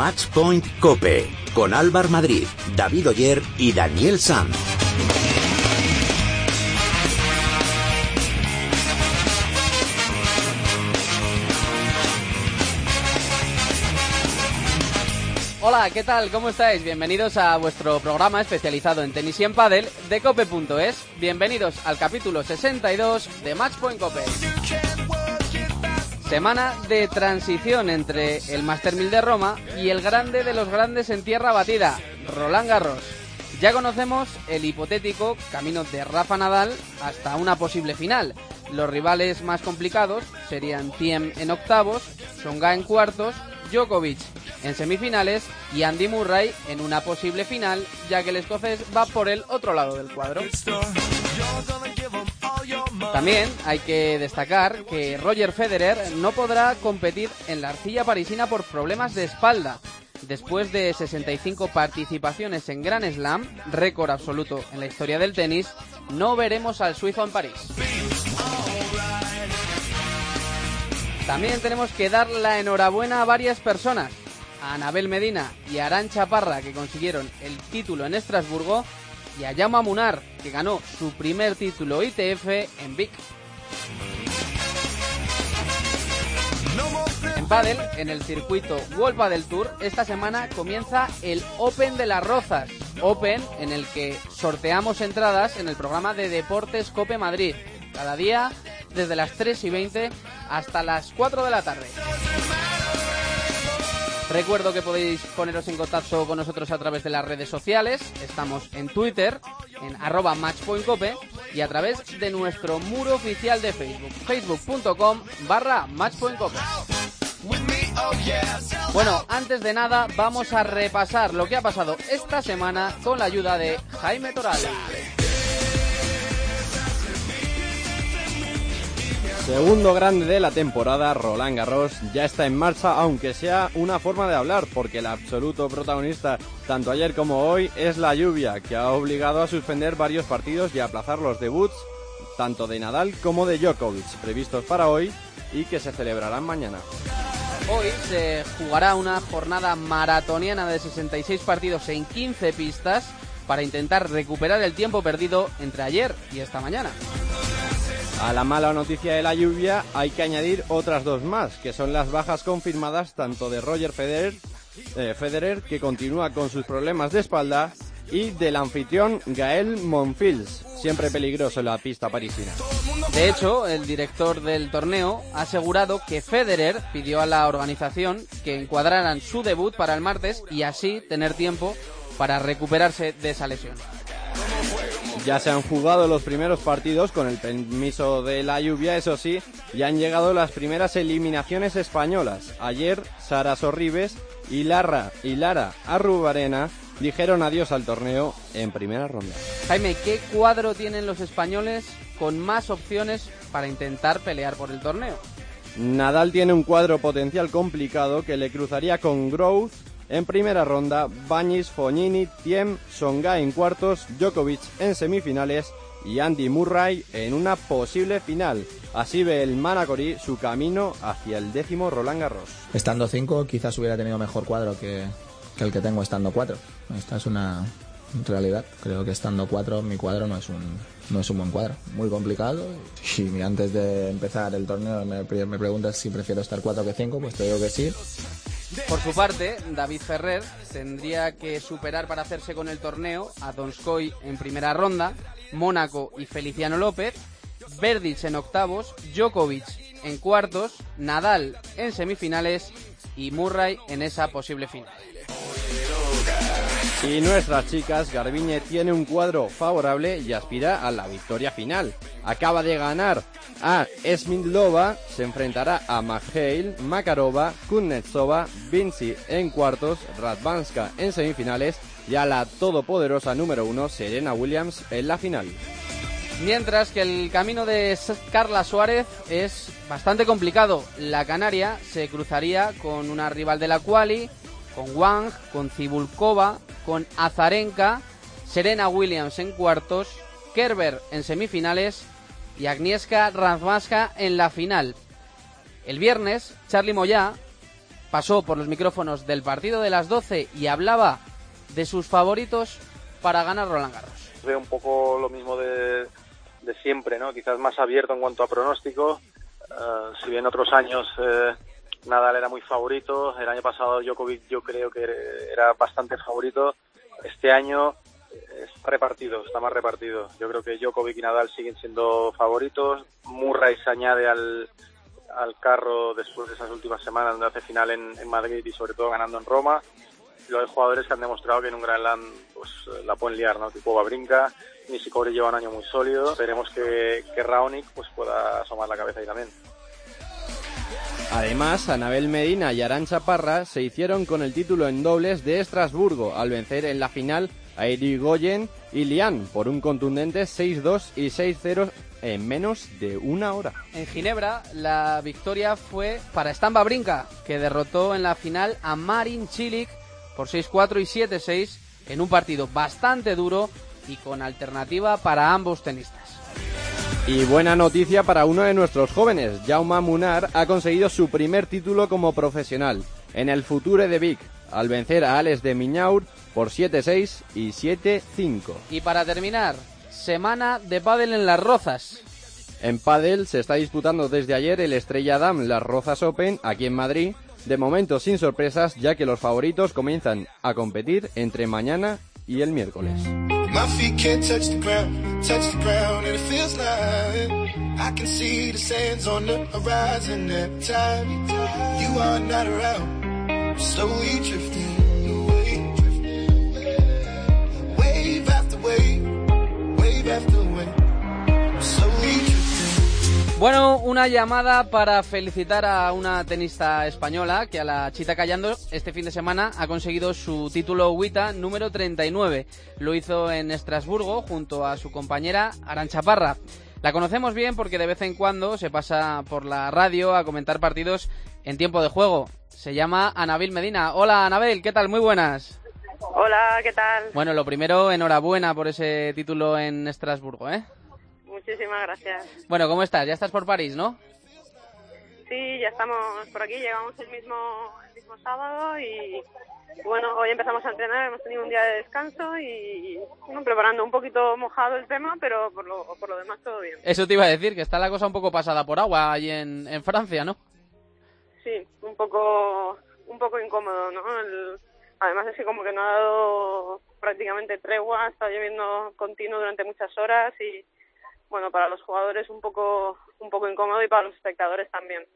Matchpoint Cope con Álvar Madrid, David Oyer y Daniel Sanz. Hola, ¿qué tal? ¿Cómo estáis? Bienvenidos a vuestro programa especializado en tenis y en pádel de cope.es. Bienvenidos al capítulo 62 de Matchpoint Cope. Semana de transición entre el Master 1000 de Roma y el grande de los grandes en tierra batida, Roland Garros. Ya conocemos el hipotético camino de Rafa Nadal hasta una posible final. Los rivales más complicados serían Thiem en octavos, Songa en cuartos, Djokovic en semifinales y Andy Murray en una posible final, ya que el escocés va por el otro lado del cuadro. También hay que destacar que Roger Federer no podrá competir en la arcilla parisina por problemas de espalda. Después de 65 participaciones en Grand Slam, récord absoluto en la historia del tenis, no veremos al suizo en París. También tenemos que dar la enhorabuena a varias personas, a Anabel Medina y a Arancha Parra, que consiguieron el título en Estrasburgo, y a Yama Munar, que ganó su primer título ITF en Vic. En pádel, en el circuito World Padel Tour, esta semana comienza el Open de las Rozas. Open en el que sorteamos entradas en el programa de Deportes Cope Madrid. Cada día desde las 3 y 20 hasta las 4 de la tarde. Recuerdo que podéis poneros en contacto con nosotros a través de las redes sociales. Estamos en Twitter, en arroba matchpointcope y a través de nuestro muro oficial de Facebook, facebook.com barra matchpointcope. Bueno, antes de nada vamos a repasar lo que ha pasado esta semana con la ayuda de Jaime Toral. Segundo grande de la temporada, Roland Garros ya está en marcha, aunque sea una forma de hablar, porque el absoluto protagonista, tanto ayer como hoy, es la lluvia, que ha obligado a suspender varios partidos y aplazar los debuts, tanto de Nadal como de Djokovic, previstos para hoy y que se celebrarán mañana. Hoy se jugará una jornada maratoniana de 66 partidos en 15 pistas para intentar recuperar el tiempo perdido entre ayer y esta mañana. A la mala noticia de la lluvia hay que añadir otras dos más, que son las bajas confirmadas tanto de Roger Federer, eh, Federer que continúa con sus problemas de espalda, y del anfitrión Gael Monfils, siempre peligroso en la pista parisina. De hecho, el director del torneo ha asegurado que Federer pidió a la organización que encuadraran su debut para el martes y así tener tiempo para recuperarse de esa lesión. Ya se han jugado los primeros partidos con el permiso de la lluvia, eso sí, ya han llegado las primeras eliminaciones españolas. Ayer, Sara Sorribes y Lara, y Lara Arrubarena dijeron adiós al torneo en primera ronda. Jaime, ¿qué cuadro tienen los españoles con más opciones para intentar pelear por el torneo? Nadal tiene un cuadro potencial complicado que le cruzaría con Growth en primera ronda, Bañis, Fognini, Tiem, Songa en cuartos, Djokovic en semifinales y Andy Murray en una posible final. Así ve el Manacori su camino hacia el décimo Roland Garros. Estando cinco, quizás hubiera tenido mejor cuadro que, que el que tengo estando cuatro. Esta es una realidad. Creo que estando cuatro, mi cuadro no es un, no es un buen cuadro. Muy complicado. Y antes de empezar el torneo me, me preguntas si prefiero estar cuatro que cinco, pues te digo que sí. Por su parte, David Ferrer tendría que superar para hacerse con el torneo a Donskoy en primera ronda, Mónaco y Feliciano López, Verdic en octavos, Djokovic en cuartos, Nadal en semifinales y Murray en esa posible final. Y nuestras chicas, Garbiñe tiene un cuadro favorable y aspira a la victoria final. Acaba de ganar a Smidlova, se enfrentará a Magheil, Makarova, Kuznetsova, Vinci en cuartos, Radvanska en semifinales y a la todopoderosa número uno Serena Williams en la final. Mientras que el camino de Carla Suárez es bastante complicado. La Canaria se cruzaría con una rival de la quali, con Wang, con Cibulkova, con Azarenka, Serena Williams en cuartos, Kerber en semifinales y Agnieszka Radwanska en la final. El viernes, Charlie Moya pasó por los micrófonos del partido de las 12 y hablaba de sus favoritos para ganar Roland Garros. Veo un poco lo mismo de, siempre, ¿no? Quizás más abierto en cuanto a pronóstico. Eh, si bien otros años eh, Nadal era muy favorito, el año pasado Djokovic yo creo que era bastante favorito. Este año repartido, está más repartido. Yo creo que Djokovic y Nadal siguen siendo favoritos. Murray se añade al, al carro después de esas últimas semanas donde hace final en, en Madrid y sobre todo ganando en Roma. Hay jugadores que han demostrado que en un Grand Slam pues, la pueden liar, ¿no? Tipo Babrinka, Nishikori lleva un año muy sólido. Esperemos que, que Raonic pues, pueda asomar la cabeza ahí también. Además, Anabel Medina y Arancha Parra se hicieron con el título en dobles de Estrasburgo al vencer en la final Goyen y Lian por un contundente 6-2 y 6-0 en menos de una hora. En Ginebra, la victoria fue para Stamba Brinca, que derrotó en la final a Marin Cilic por 6-4 y 7-6 en un partido bastante duro y con alternativa para ambos tenistas. Y buena noticia para uno de nuestros jóvenes, Jaume Munar ha conseguido su primer título como profesional en el Future de Vic, al vencer a Alex de Miñaur por 7-6 y 7-5. Y para terminar, semana de pádel en Las Rozas. En pádel se está disputando desde ayer el Estrella Dam Las Rozas Open aquí en Madrid, de momento sin sorpresas ya que los favoritos comienzan a competir entre mañana y el miércoles. Bueno, una llamada para felicitar a una tenista española que a la Chita Callando este fin de semana ha conseguido su título WITA número 39. Lo hizo en Estrasburgo junto a su compañera Arancha Parra. La conocemos bien porque de vez en cuando se pasa por la radio a comentar partidos en tiempo de juego. Se llama Anabel Medina. Hola Anabel, ¿qué tal? Muy buenas. Hola, ¿qué tal? Bueno, lo primero, enhorabuena por ese título en Estrasburgo, ¿eh? Muchísimas gracias. Bueno, ¿cómo estás? Ya estás por París, ¿no? Sí, ya estamos por aquí, llegamos el mismo, el mismo sábado y bueno, hoy empezamos a entrenar, hemos tenido un día de descanso y bueno, preparando un poquito mojado el tema, pero por lo, por lo demás todo bien. Eso te iba a decir, que está la cosa un poco pasada por agua allí en, en Francia, ¿no? Sí, un poco, un poco incómodo, ¿no? El, además es que como que no ha dado prácticamente tregua, ha estado lloviendo continuo durante muchas horas y bueno, para los jugadores un poco, un poco incómodo y para los espectadores también.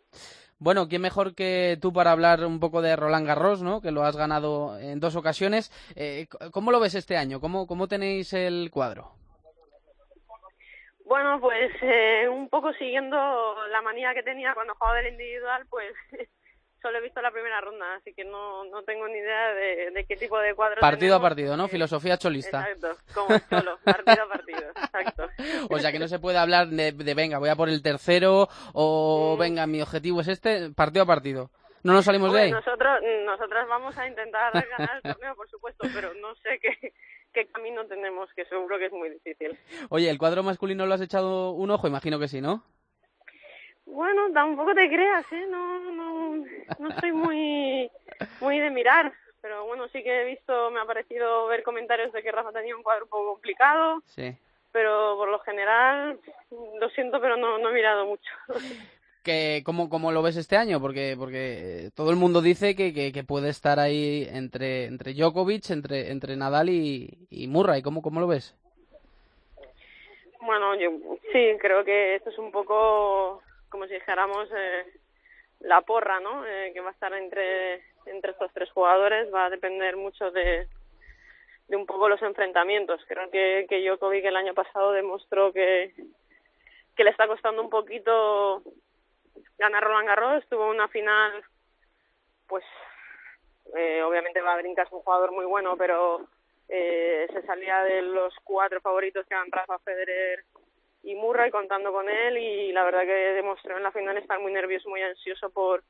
Bueno, ¿quién mejor que tú para hablar un poco de Roland Garros, ¿no? que lo has ganado en dos ocasiones? Eh, ¿Cómo lo ves este año? ¿Cómo, cómo tenéis el cuadro? Bueno, pues eh, un poco siguiendo la manía que tenía cuando jugaba del individual, pues solo he visto la primera ronda, así que no, no tengo ni idea de, qué tipo de cuadro. Partido a partido, ¿no? Filosofía cholista. Exacto, como solo, partido a partido, exacto. O sea que no se puede hablar de, venga, voy a por el tercero o mm. venga, mi objetivo es este, partido a partido. ¿No nos salimos de ahí? Nosotros, nosotras vamos a intentar ganar el torneo, por supuesto, pero no sé qué, qué camino tenemos, que seguro que es muy difícil. Oye, ¿el cuadro masculino lo has echado un ojo? Imagino que sí, ¿no? Bueno, tampoco te creas, ¿eh? No, no, no estoy muy, muy de mirar. Pero bueno, sí que he visto, me ha parecido ver comentarios de que Rafa tenía un cuadro un poco complicado. Sí. Pero por lo general, lo siento, pero no, no he mirado mucho. que cómo, cómo lo ves este año porque porque todo el mundo dice que, que, puede estar ahí entre entre Djokovic entre entre Nadal y, y Murray cómo cómo lo ves bueno yo sí creo que esto es un poco como si dijéramos, eh, la porra, ¿no? Eh, que va a estar entre, entre estos tres jugadores, va a depender mucho de, de un poco los enfrentamientos. Creo que, que Djokovic el año pasado demostró que, que le está costando un poquito ganar Roland Garros, tuvo una final, pues eh, obviamente Babrinka es un jugador muy bueno, pero eh, se salía de los cuatro favoritos que eran Rafa Federer, y Murray contando con él y la verdad que demostró en la final estar muy nervioso, muy ansioso por,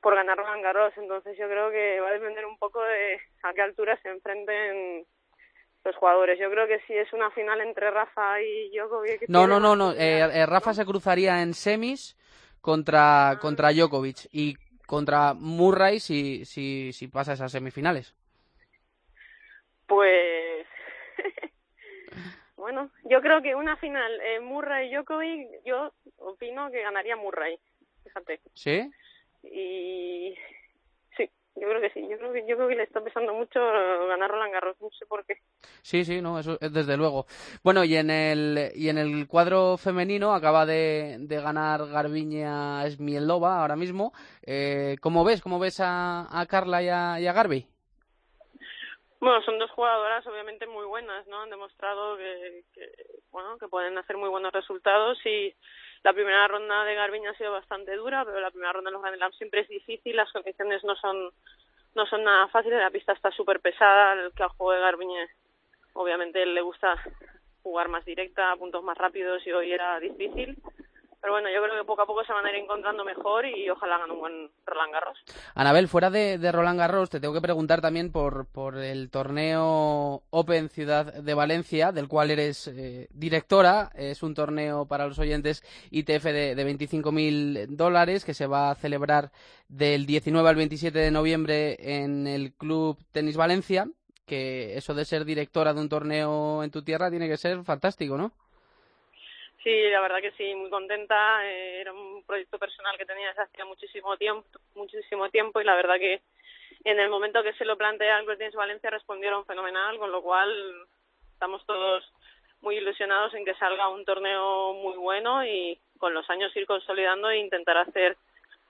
por ganar Roland Garros. Entonces yo creo que va a depender un poco de a qué altura se enfrenten los jugadores. Yo creo que si es una final entre Rafa y Djokovic... No, no, no, no. Eh, eh, Rafa se cruzaría en semis contra, contra Djokovic y contra Murray si, si, si pasa esas semifinales? Pues bueno, yo creo que una final eh, Murray Djokovic, yo opino que ganaría Murray, fíjate. ¿Sí? Y sí, yo creo que sí. Yo creo que, yo creo que le está pesando mucho ganar Roland Garros, no sé por qué. Sí, sí, no, eso es desde luego. Bueno, y en el y en el cuadro femenino acaba de, de ganar Garbiña Smielova ahora mismo. Eh, ¿Cómo ves? ¿Cómo ves a, a Carla y a, y a Garbi? Bueno, son dos jugadoras obviamente muy buenas, ¿no? Han demostrado que, bueno, que pueden hacer muy buenos resultados y la primera ronda de Garbiña ha sido bastante dura, pero la primera ronda de los Grand siempre es difícil, las condiciones no son no son nada fáciles, la pista está súper pesada, el que al juego de Garbiñe obviamente le gusta jugar más directa, puntos más rápidos y hoy era difícil. Pero bueno, yo creo que poco a poco se van a ir encontrando mejor y ojalá hagan un buen Roland Garros. Anabel, fuera de, de, Roland Garros, te tengo que preguntar también por, por el torneo Open Ciudad de Valencia, del cual eres eh, directora. Es un torneo para los oyentes ITF de, de 25.000 dólares que se va a celebrar del 19 al 27 de noviembre en el Club Tenis Valencia. Que eso de ser directora de un torneo en tu tierra tiene que ser fantástico, ¿no? Sí, la verdad que sí, muy contenta. Eh, era un proyecto personal que tenía desde hacía muchísimo tiempo, muchísimo tiempo y la verdad que en el momento que se lo plantea Club Tenis Valencia respondieron fenomenal, con lo cual estamos todos muy ilusionados en que salga un torneo muy bueno y con los años ir consolidando e intentar hacer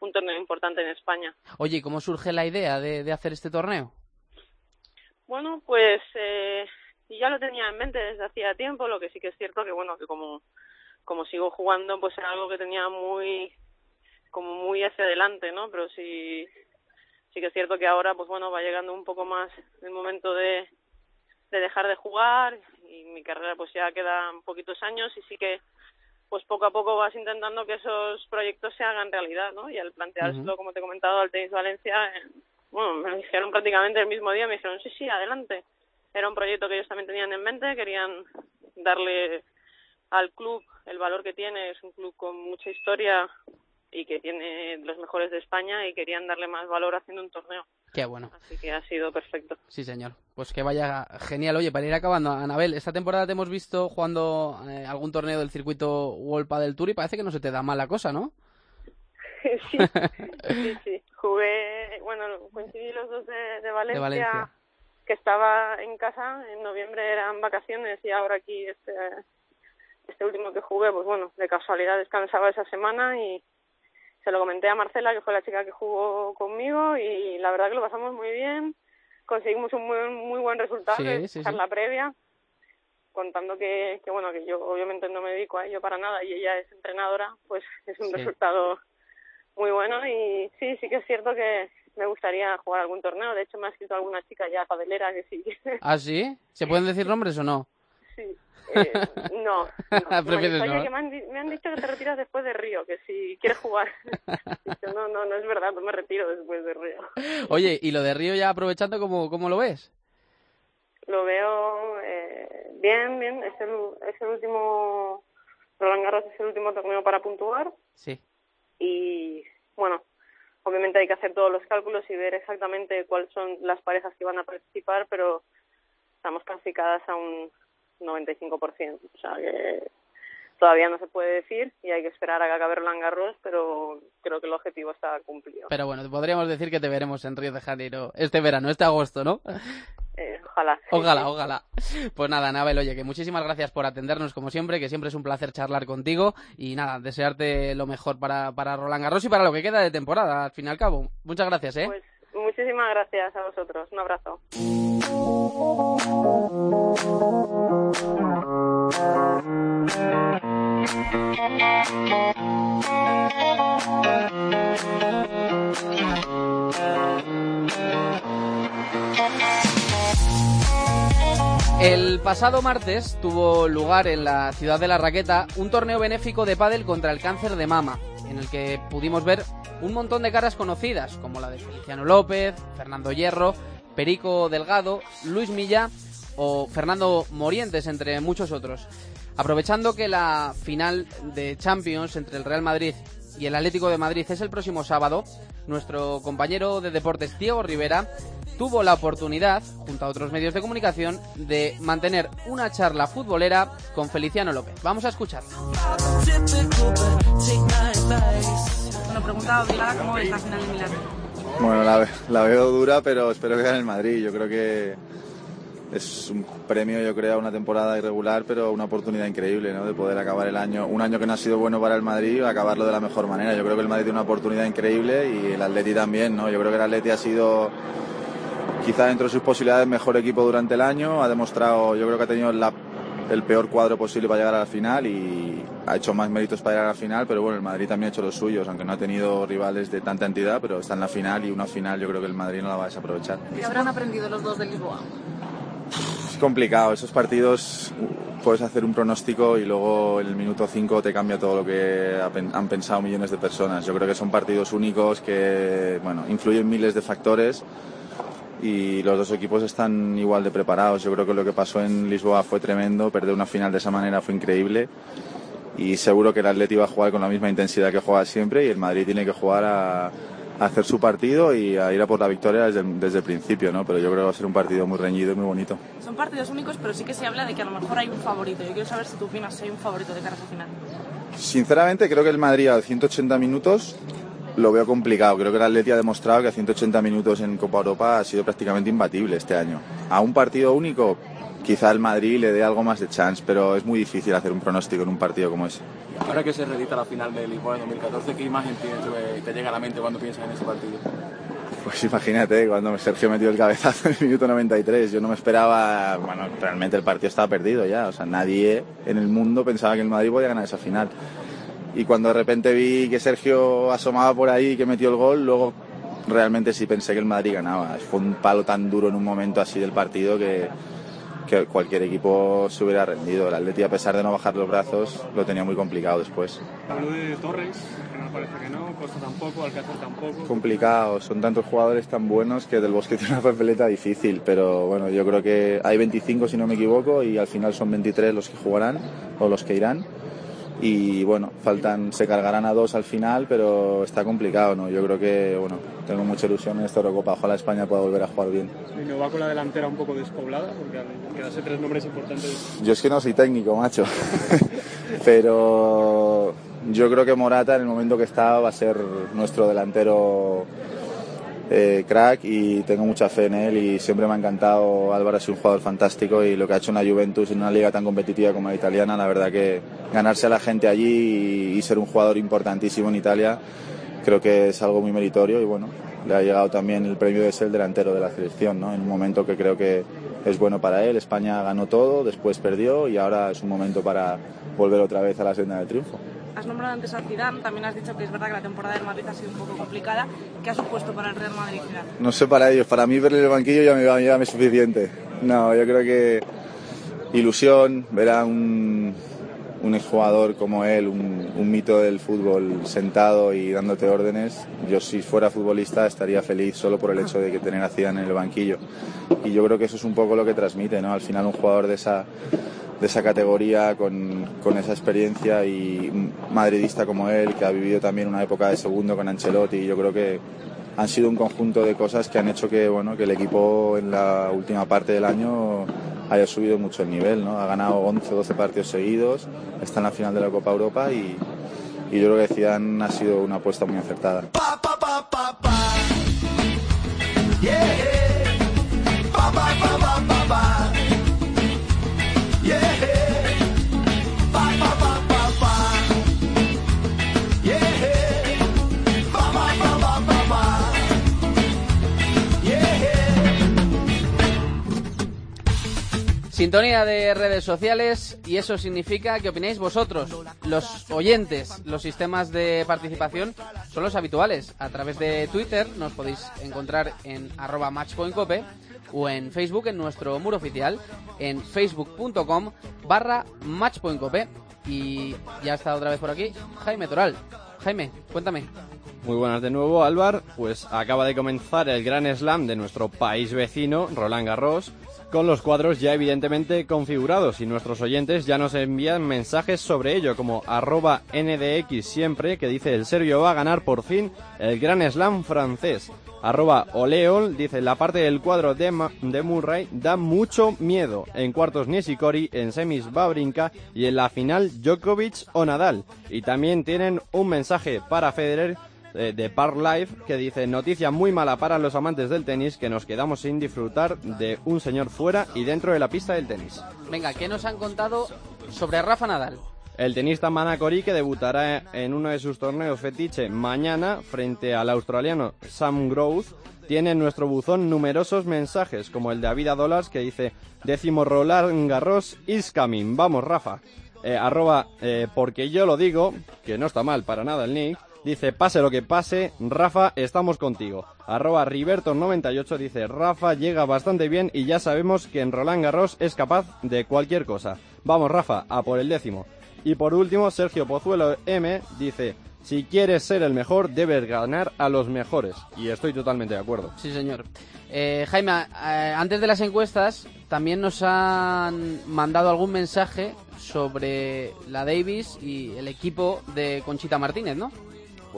un torneo importante en España. Oye, ¿cómo surge la idea de, de hacer este torneo? Bueno, pues eh, ya lo tenía en mente desde hacía tiempo, lo que sí que es cierto que bueno, que como como sigo jugando, pues era algo que tenía muy, como muy hacia adelante, ¿no? Pero sí, sí que es cierto que ahora, pues bueno, va llegando un poco más el momento de, de dejar de jugar y mi carrera pues ya quedan poquitos años y sí que pues poco a poco vas intentando que esos proyectos se hagan realidad, ¿no? Y al planteárselo, uh -huh. como te he comentado, al Tenis Valencia, eh, bueno, me dijeron prácticamente el mismo día, me dijeron, sí, sí, adelante. Era un proyecto que ellos también tenían en mente, querían darle al club el valor que tiene, es un club con mucha historia y que tiene los mejores de España y querían darle más valor haciendo un torneo. Qué bueno. Así que ha sido perfecto. Sí, señor. Pues que vaya genial. Oye, para ir acabando, Anabel, esta temporada te hemos visto jugando eh, algún torneo del circuito World del Tour y parece que no se te da mal la cosa, ¿no? sí, sí, sí. Jugué, bueno, coincidí los dos de, de, Valencia, de Valencia, que estaba en casa, en noviembre eran vacaciones y ahora aquí este este último que jugué, pues bueno, de casualidad descansaba esa semana y se lo comenté a Marcela, que fue la chica que jugó conmigo, y la verdad que lo pasamos muy bien. Conseguimos un muy, muy buen resultado sí, en sí, la previa, contando que, que, bueno, que yo obviamente no me dedico a ello para nada y ella es entrenadora, pues es un resultado muy bueno y sí, sí que es cierto que me gustaría jugar algún torneo. De hecho, me ha escrito alguna chica ya padelera que sí. ¿Ah, sí? ¿Se pueden decir nombres o no? Eh, no, no. Prefieres no. que me han, di- me han dicho que te retiras después de Río, que si quieres jugar. No, no, no es verdad, no me retiro después de Río. Oye, y lo de Río ya aprovechando, ¿cómo, cómo lo ves? Lo veo eh, bien, bien. Es el, es el último, Roland Garros es el último torneo para puntuar Sí. y, bueno, obviamente hay que hacer todos los cálculos y ver exactamente cuáles son las parejas que van a participar, pero estamos clasificadas a un 95%. O sea que todavía no se puede decir y hay que esperar a que acabe Roland Garros, pero creo que el objetivo está cumplido. Pero bueno, podríamos decir que te veremos en Río de Janeiro este verano, este agosto, ¿no? Eh, ojalá. Ojalá, ojalá. Pues nada, Nabel, oye, que muchísimas gracias por atendernos como siempre, que siempre es un placer charlar contigo y nada, desearte lo mejor para, para Roland Garros y para lo que queda de temporada, al fin y al cabo. Muchas gracias, ¿eh? Pues muchísimas gracias a vosotros. Un abrazo. El pasado martes tuvo lugar en la ciudad de La Raqueta un torneo benéfico de pádel contra el cáncer de mama, en el que pudimos ver un montón de caras conocidas, como la de Feliciano López, Fernando Hierro, Perico Delgado, Luis Milla o Fernando Morientes, entre muchos otros. Aprovechando que la final de Champions entre el Real Madrid y el Atlético de Madrid es el próximo sábado, nuestro compañero de deportes Diego Rivera tuvo la oportunidad, junto a otros medios de comunicación, de mantener una charla futbolera con Feliciano López. Vamos a escucharlo. Bueno, pregunta obligada, ¿cómo ves la final de Milán? Bueno, la veo dura, pero espero que gane el Madrid. Yo creo que es un premio, yo creo, a una temporada irregular, pero una oportunidad increíble, ¿no? De poder acabar el año, un año que no ha sido bueno para el Madrid, acabarlo de la mejor manera. Yo creo que el Madrid tiene una oportunidad increíble y el Atleti también, ¿no? Yo creo que el Atleti ha sido quizá dentro de sus posibilidades mejor equipo durante el año, ha demostrado, yo creo que ha tenido la- el peor cuadro posible para llegar a la final y ha hecho más méritos para llegar a la final, pero bueno, el Madrid también ha hecho los suyos, aunque no ha tenido rivales de tanta entidad, pero está en la final y una final yo creo que el Madrid no la va a desaprovechar. ¿Qué habrán aprendido los dos de Lisboa? Es complicado, esos partidos uh, puedes hacer un pronóstico y luego en el minuto 5 te cambia todo lo que han pensado millones de personas. Yo creo que son partidos únicos que bueno, influyen miles de factores y los dos equipos están igual de preparados. Yo creo que lo que pasó en Lisboa fue tremendo, perder una final de esa manera fue increíble y seguro que el Atleti va a jugar con la misma intensidad que juega siempre y el Madrid tiene que jugar a, a hacer su partido y a ir a por la victoria desde, el- desde el principio, ¿no? Pero yo creo que va a ser un partido muy reñido y muy bonito. Son partidos únicos, pero sí que se habla de que a lo mejor hay un favorito. Yo quiero saber si tú opinas si hay un favorito de cara a esa final. Sinceramente creo que el Madrid a 180 minutos lo veo complicado. Creo que el Atleti ha demostrado que a 180 minutos en Copa Europa ha sido prácticamente imbatible este año. A un partido único quizá el Madrid le dé algo más de chance, pero es muy difícil hacer un pronóstico en un partido como ese. Ahora que se reedita la final de Lisboa en 2014, ¿qué imagen tienes, eh, te llega a la mente cuando piensas en ese partido? Pues imagínate, cuando Sergio metió el cabezazo en el minuto 93, yo no me esperaba, bueno, realmente el partido estaba perdido ya, o sea, nadie en el mundo pensaba que el Madrid podía ganar esa final. Y cuando de repente vi que Sergio asomaba por ahí y que metió el gol, luego realmente sí pensé que el Madrid ganaba. Fue un palo tan duro en un momento así del partido que, que cualquier equipo se hubiera rendido. El Atleti, a pesar de no bajar los brazos, lo tenía muy complicado después. Habló de Torres, que no parece que no, Costa tampoco, Alcácer tampoco. complicado, son tantos jugadores tan buenos que del Bosque tiene una papeleta difícil, pero bueno, yo creo que hay 25 si no me equivoco y al final son 23 los que jugarán o los que irán. Y bueno, faltan, se cargarán a dos al final, pero está complicado, ¿no? Yo creo que, bueno, tengo mucha ilusión en esta Eurocopa. Ojalá España pueda volver a jugar bien. Y no va con la delantera un poco despoblada, porque al quedarse tres nombres importantes. Yo es que no soy técnico, macho. Pero yo creo que Morata en el momento que está va a ser nuestro delantero eh, crack y tengo mucha fe en él y siempre me ha encantado. Álvaro es un jugador fantástico y lo que ha hecho en la Juventus en una liga tan competitiva como la italiana, la verdad que ganarse a la gente allí y, y ser un jugador importantísimo en Italia creo que es algo muy meritorio y bueno, le ha llegado también el premio de ser el delantero de la selección, ¿no? En un momento que creo que es bueno para él. España ganó todo, después perdió y ahora es un momento para volver otra vez a la senda del triunfo. Has nombrado antes a Zidane, también has dicho que es verdad que la temporada del Madrid ha sido un poco complicada. ¿Qué ha supuesto para el Real Madrid final? No sé para ellos, para mí verle el banquillo ya me, ya me es suficiente. No, yo creo que ilusión, ver a un, un exjugador como él, un, un mito del fútbol sentado y dándote órdenes. Yo si fuera futbolista estaría feliz solo por el hecho de que tener a Zidane en el banquillo. Y yo creo que eso es un poco lo que transmite, ¿no? Al final un jugador de esa de esa categoría, con, con esa experiencia y madridista como él, que ha vivido también una época de segundo con Ancelotti, yo creo que han sido un conjunto de cosas que han hecho que, bueno, que el equipo en la última parte del año haya subido mucho el nivel, ¿no? Ha ganado 11 o 12 partidos seguidos, está en la final de la Copa Europa y, y yo creo que Zidane ha sido una apuesta muy acertada. Sintonía de redes sociales y eso significa que opináis vosotros, los oyentes. Los sistemas de participación son los habituales. A través de Twitter nos podéis encontrar en arroba matchpointcope o en Facebook en nuestro muro oficial en facebook.com barra matchpointcope. Y ya está otra vez por aquí Jaime Toral. Jaime, cuéntame. Muy buenas de nuevo, Álvar. Pues acaba de comenzar el gran slam de nuestro país vecino, Roland Garros, con los cuadros ya evidentemente configurados y nuestros oyentes ya nos envían mensajes sobre ello, como arroba NDX siempre, que dice el serbio va a ganar por fin el gran slam francés. Arroba Oleol dice la parte del cuadro de, de Murray da mucho miedo. En cuartos Nishikori, en semis Babrinka y en la final Djokovic o Nadal. Y también tienen un mensaje para Federer eh, de Park Life que dice noticia muy mala para los amantes del tenis que nos quedamos sin disfrutar de un señor fuera y dentro de la pista del tenis. Venga, ¿qué nos han contado sobre Rafa Nadal? El tenista Manacori que debutará en uno de sus torneos fetiche mañana frente al australiano Sam Growth tiene en nuestro buzón numerosos mensajes como el de Avida Dollars que dice décimo Roland Garros is coming, vamos Rafa. Eh, arroba eh, porque yo lo digo, que no está mal para nada el nick, Dice, pase lo que pase, Rafa, estamos contigo. Arroba Riberto98 dice, Rafa llega bastante bien y ya sabemos que en Roland Garros es capaz de cualquier cosa. Vamos, Rafa, a por el décimo. Y por último, Sergio Pozuelo M dice, si quieres ser el mejor, debes ganar a los mejores. Y estoy totalmente de acuerdo. Sí, señor. Eh, Jaime, eh, antes de las encuestas, también nos han mandado algún mensaje sobre la Davis y el equipo de Conchita Martínez, ¿no?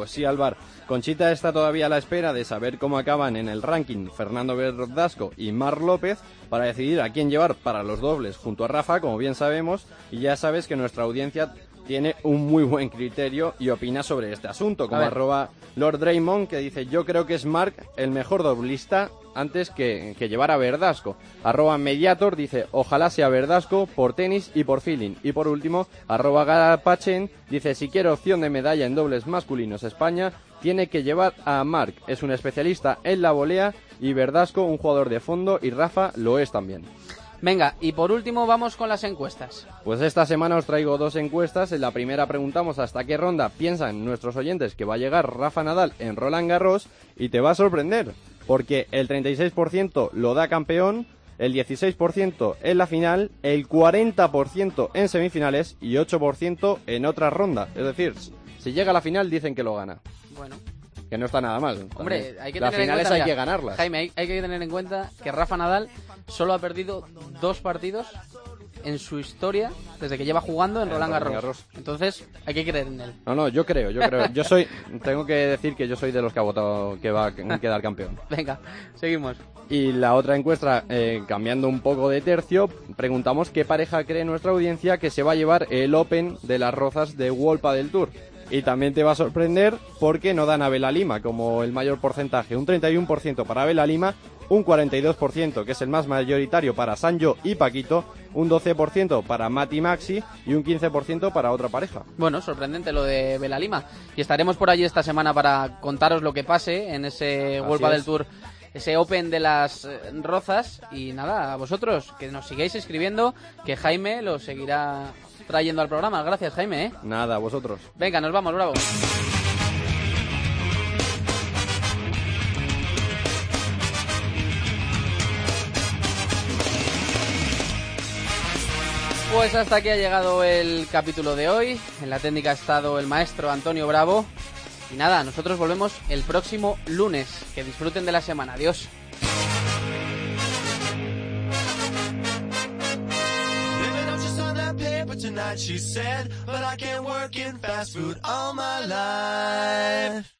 Pues sí, Álvar. Conchita está todavía a la espera de saber cómo acaban en el ranking Fernando Verdasco y Mar López para decidir a quién llevar para los dobles junto a Rafa, como bien sabemos, y ya sabes que nuestra audiencia tiene un muy buen criterio y opina sobre este asunto, como arroba Lord Draymond, que dice yo creo que es Mark el mejor doblista antes que, que llevar a Verdasco. Arroba Mediator dice ojalá sea Verdasco por tenis y por feeling. Y por último, arroba Garapachen dice si quiere opción de medalla en dobles masculinos España, tiene que llevar a Mark, es un especialista en la volea y Verdasco un jugador de fondo y Rafa lo es también. Venga, y por último vamos con las encuestas. Pues esta semana os traigo dos encuestas. En la primera preguntamos hasta qué ronda piensan nuestros oyentes que va a llegar Rafa Nadal en Roland Garros y te va a sorprender, porque el 36% lo da campeón, el 16% en la final, el 40% en semifinales y 8% en otra ronda. Es decir, si llega a la final dicen que lo gana. Bueno, Que no está nada mal. Hombre, hay que Las tener en finales cuenta, hay que ganarlas. Jaime, hay, hay que tener en cuenta que Rafa Nadal solo ha perdido dos partidos en su historia desde que lleva jugando en En Roland Roland Garros. Garros. Entonces, hay que creer en él. No, no, yo creo, yo creo. Yo soy, tengo que decir que yo soy de los que ha votado que va a quedar campeón. Venga, seguimos. Y la otra encuesta, eh, cambiando un poco de tercio, preguntamos qué pareja cree nuestra audiencia que se va a llevar el Open de las Rozas de Wolpa del Tour. Y también te va a sorprender porque no dan a Bela Lima como el mayor porcentaje. Un 31% para Bela Lima, un 42% que es el más mayoritario para Sancho y Paquito, un 12% para Mati Maxi y un 15% para otra pareja. Bueno, sorprendente lo de Bela Lima. Y estaremos por allí esta semana para contaros lo que pase en ese World del es. Tour, ese Open de las eh, Rozas. Y nada, a vosotros, que nos sigáis escribiendo, que Jaime lo seguirá trayendo al programa. Gracias, Jaime. ¿eh? Nada, vosotros. Venga, nos vamos, bravo. Pues hasta aquí ha llegado el capítulo de hoy. En la técnica ha estado el maestro Antonio Bravo. Y nada, nosotros volvemos el próximo lunes. Que disfruten de la semana. Adiós. Tonight, she said. But I can't work in fast food all my life.